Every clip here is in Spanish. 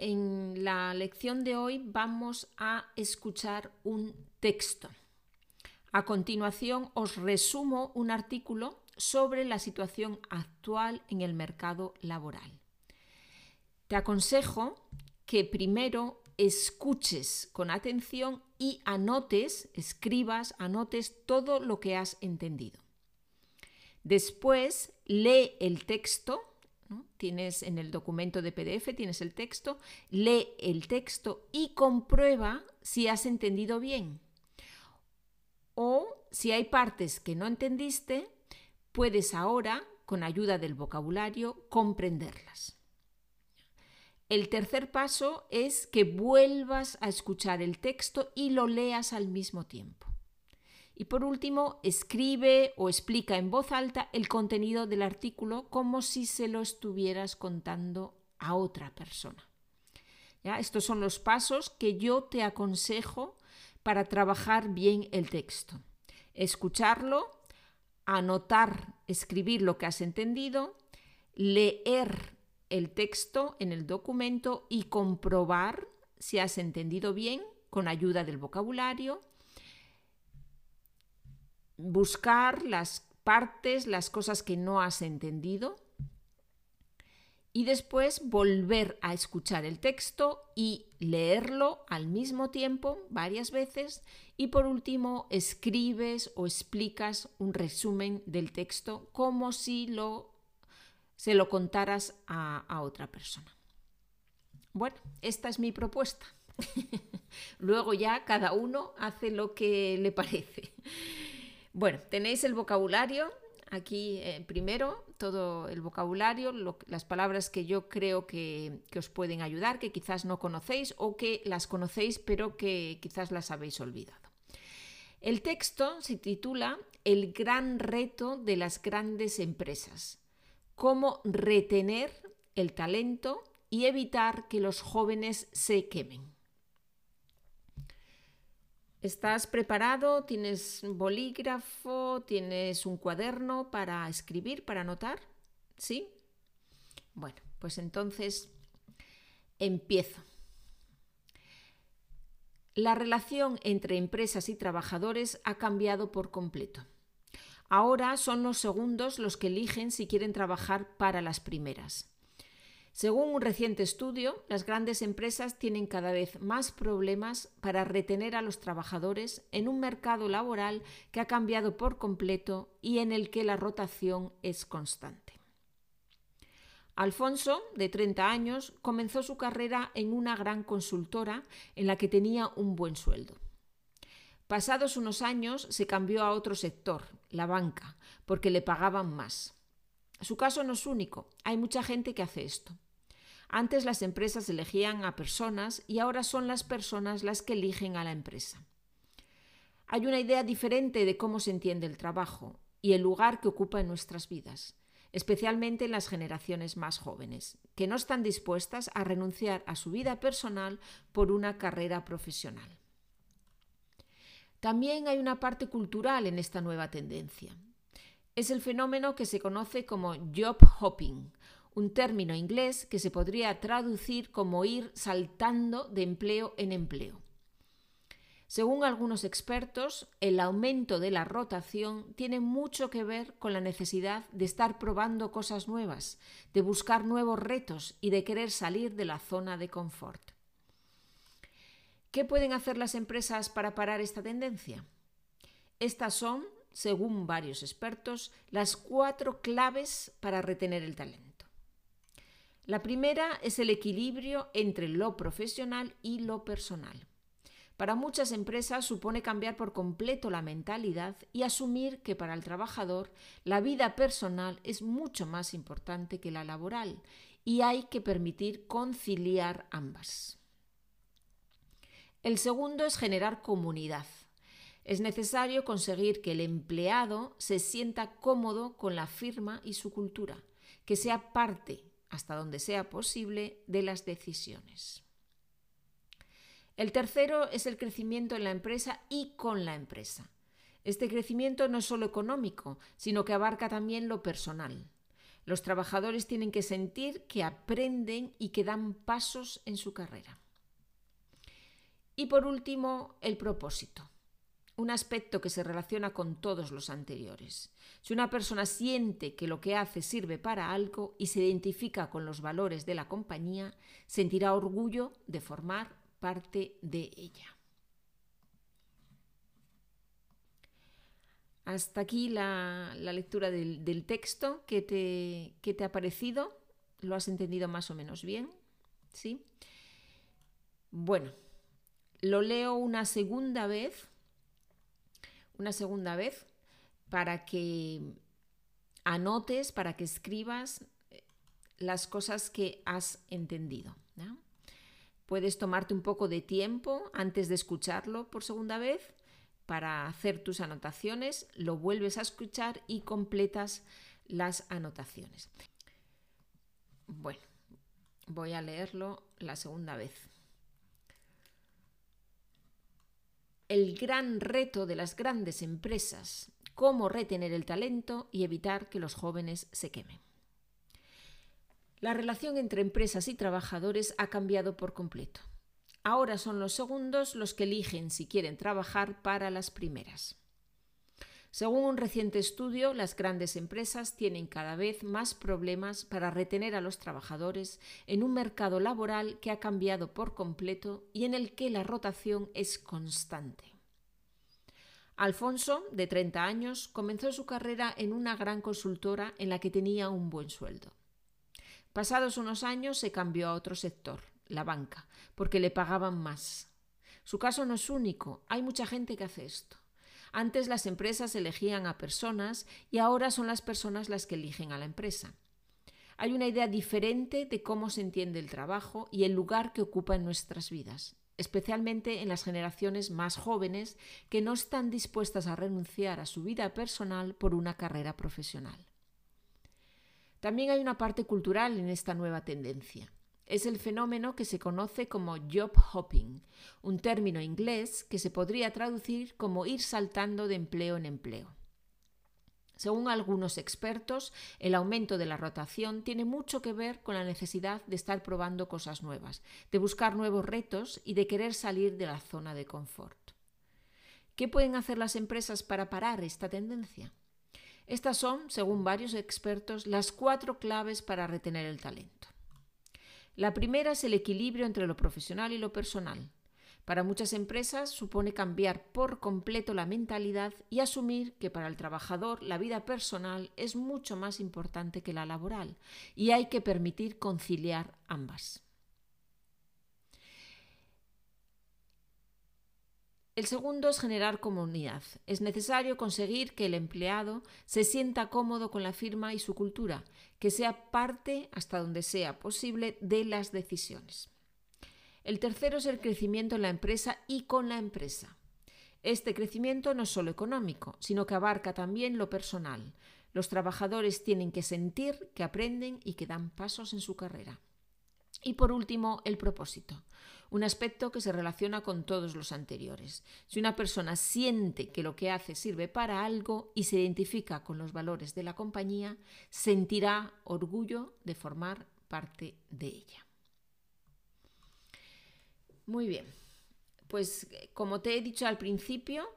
en la lección de hoy vamos a escuchar un texto. A continuación os resumo un artículo sobre la situación actual en el mercado laboral. Te aconsejo que primero escuches con atención y anotes, escribas, anotes todo lo que has entendido. Después lee el texto Tienes en el documento de PDF, tienes el texto, lee el texto y comprueba si has entendido bien. O si hay partes que no entendiste, puedes ahora, con ayuda del vocabulario, comprenderlas. El tercer paso es que vuelvas a escuchar el texto y lo leas al mismo tiempo. Y por último, escribe o explica en voz alta el contenido del artículo como si se lo estuvieras contando a otra persona. ¿Ya? Estos son los pasos que yo te aconsejo para trabajar bien el texto. Escucharlo, anotar, escribir lo que has entendido, leer el texto en el documento y comprobar si has entendido bien con ayuda del vocabulario buscar las partes, las cosas que no has entendido y después volver a escuchar el texto y leerlo al mismo tiempo varias veces y por último escribes o explicas un resumen del texto como si lo, se lo contaras a, a otra persona. Bueno, esta es mi propuesta. Luego ya cada uno hace lo que le parece. Bueno, tenéis el vocabulario aquí eh, primero, todo el vocabulario, las palabras que yo creo que, que, os pueden ayudar, que quizás no conocéis o que las conocéis pero que quizás las habéis olvidado. El texto se titula El gran reto de las grandes empresas. Cómo retener el talento y evitar que los jóvenes se quemen. ¿Estás preparado? ¿Tienes bolígrafo? ¿Tienes un cuaderno para escribir, para anotar? ¿Sí? Bueno, pues entonces empiezo. La relación entre empresas y trabajadores ha cambiado por completo. Ahora son los segundos los que eligen si quieren trabajar para las primeras. Según un reciente estudio, las grandes empresas tienen cada vez más problemas para retener a los trabajadores en un mercado laboral que ha cambiado por completo y en el que la rotación es constante. Alfonso, de 30 años, comenzó su carrera en una gran consultora en la que tenía un buen sueldo. Pasados unos años se cambió a otro sector, la banca, porque le pagaban más. Su caso no es único, hay mucha gente que hace esto. Antes las empresas elegían a personas y ahora son las personas las que eligen a la empresa. Hay una idea diferente de cómo se entiende el trabajo y el lugar que ocupa en nuestras vidas, especialmente en las generaciones más jóvenes, que no están dispuestas a renunciar a su vida personal por una carrera profesional. También hay una parte cultural en esta nueva tendencia es el fenómeno que se conoce como job hopping, un término inglés que se podría traducir como ir saltando de empleo en empleo. Según algunos expertos, el aumento de la rotación tiene mucho que ver con la necesidad de estar probando cosas nuevas, de buscar nuevos retos y de querer salir de la zona de confort. ¿Qué pueden hacer las empresas para parar esta tendencia? Estas son según varios expertos, las cuatro claves para retener el talento. La primera es el equilibrio entre lo profesional y lo personal. Para muchas empresas supone cambiar por completo la mentalidad y asumir que para el trabajador la vida personal es mucho más importante que la laboral y hay que permitir conciliar ambas. El segundo es generar comunidad. Es necesario conseguir que el empleado se sienta cómodo con la firma y su cultura, que sea parte, hasta donde sea posible, de las decisiones. El tercero es el crecimiento en la empresa y con la empresa. Este crecimiento no es solo económico, sino que abarca también lo personal. Los trabajadores tienen que sentir que aprenden y que dan pasos en su carrera. Y por último, el propósito, un aspecto que se relaciona con todos los anteriores. Si una persona siente que lo que hace sirve para algo y se identifica con los valores de la compañía, sentirá orgullo de formar parte de ella. Hasta aquí la, lectura del, texto. ¿Qué te, ¿Qué te ha parecido? ¿Lo has entendido más o menos bien? ¿Sí? Bueno, lo leo una segunda vez, una segunda vez, para que anotes, para que escribas eh, las cosas que has entendido. Puedes tomarte un poco de tiempo antes de escucharlo por segunda vez para hacer tus anotaciones, lo vuelves a escuchar y completas las anotaciones. Bueno, voy a leerlo la segunda vez. El gran reto de las grandes empresas, cómo retener el talento y evitar que los jóvenes se quemen. La relación entre empresas y trabajadores ha cambiado por completo. Ahora son los segundos los que eligen si quieren trabajar para las primeras. Según un reciente estudio, las grandes empresas tienen cada vez más problemas para retener a los trabajadores en un mercado laboral que ha cambiado por completo y en el que la rotación es constante. Alfonso, de 30 años, comenzó su carrera en una gran consultora en la que tenía un buen sueldo. Pasados unos años se cambió a otro sector, la banca, porque le pagaban más. Su caso no es único, hay mucha gente que hace esto. Antes las empresas elegían a personas y ahora son las personas las que eligen a la empresa. Hay una idea diferente de cómo se entiende el trabajo y el lugar que ocupa en nuestras vidas, especialmente en las generaciones más jóvenes que no están dispuestas a renunciar a su vida personal por una carrera profesional. También hay una parte cultural en esta nueva tendencia es el fenómeno que se conoce como job hopping, un término inglés que se podría traducir como ir saltando de empleo en empleo. Según algunos expertos, el aumento de la rotación tiene mucho que ver con la necesidad de estar probando cosas nuevas, de buscar nuevos retos y de querer salir de la zona de confort. ¿Qué pueden hacer las empresas para parar esta tendencia? Estas son, según varios expertos, las cuatro claves para retener el talento. La primera es el equilibrio entre lo profesional y lo personal. Para muchas empresas supone cambiar por completo la mentalidad y asumir que para el trabajador la vida personal es mucho más importante que la laboral y hay que permitir conciliar ambas. El segundo es generar comunidad. Es necesario conseguir que el empleado se sienta cómodo con la firma y su cultura, que sea parte, hasta donde sea posible, de las decisiones. El tercero es el crecimiento en la empresa y con la empresa. Este crecimiento no es solo económico, sino que abarca también lo personal. Los trabajadores tienen que sentir que aprenden y que dan pasos en su carrera. Y por último, el propósito un aspecto que se relaciona con todos los anteriores. Si una persona siente que lo que hace sirve para algo y se identifica con los valores de la compañía, sentirá orgullo de formar parte de ella. Muy bien, pues como te he dicho al principio,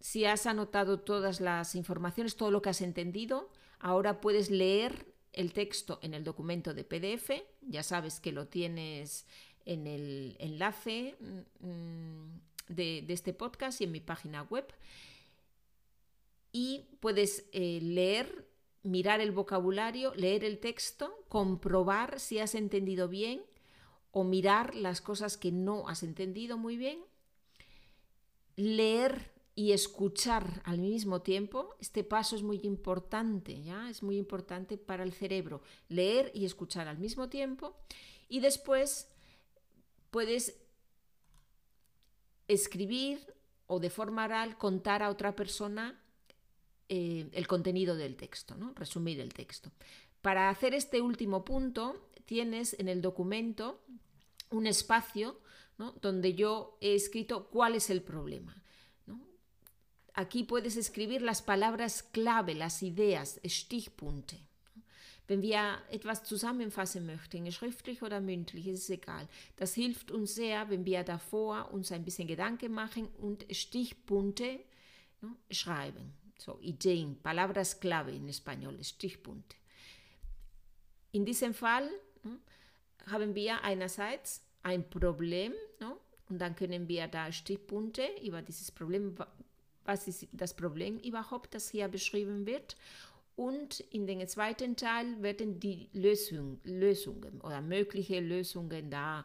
si has anotado todas las informaciones, todo lo que has entendido, ahora puedes leer el texto en el documento de PDF, ya sabes que lo tienes en el enlace mm, de, este podcast y en mi página web. Y puedes eh, leer, mirar el vocabulario, leer el texto, comprobar si has entendido bien o mirar las cosas que no has entendido muy bien, leer y escuchar al mismo tiempo, este paso es muy importante, ¿ya? Es muy importante para el cerebro, leer y escuchar al mismo tiempo y después puedes escribir o de forma oral contar a otra persona eh, el contenido del texto, ¿no? resumir el texto. Para hacer este último punto, tienes en el documento un espacio donde yo he escrito cuál es el problema. Aquí puedes escribir las palabras clave, las ideas, Stichpunkte. Wenn wir etwas zusammenfassen möchten, schriftlich oder mündlich, ist es egal. Das hilft uns sehr, wenn wir davor uns ein bisschen Gedanken machen und Stichpunkte ne, schreiben. So, Ideen, Palabras clave in Español, Stichpunkte. In diesem Fall ne, haben wir einerseits ein Problem ne, und dann können wir da Stichpunkte über dieses Problem, was ist das Problem überhaupt, das hier beschrieben wird und in den zweiten Teil werden die Lösung, Lösungen oder mögliche Lösungen da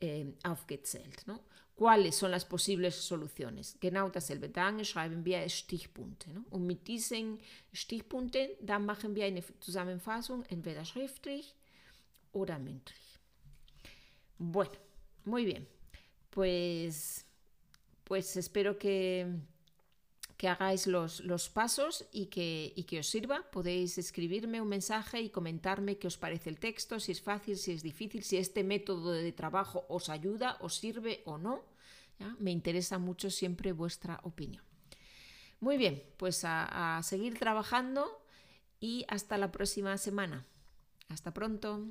äh, aufgezählt. ¿no? ¿Cuáles son las posibles soluciones? Genau dasselbe. Dann schreiben wir Stichpunkte. ¿no? Und mit diesen Stichpunkten, dann machen wir eine Zusammenfassung, entweder schriftlich oder mündlich. Bueno, muy bien. Pues, pues espero que que hagáis los, los pasos y que, y que, os sirva. Podéis escribirme un mensaje y comentarme qué os parece el texto, si es fácil, si es difícil, si este método de trabajo os ayuda, os sirve o no. Me interesa mucho siempre vuestra opinión. Muy bien, pues a seguir trabajando y hasta la próxima semana. Hasta pronto.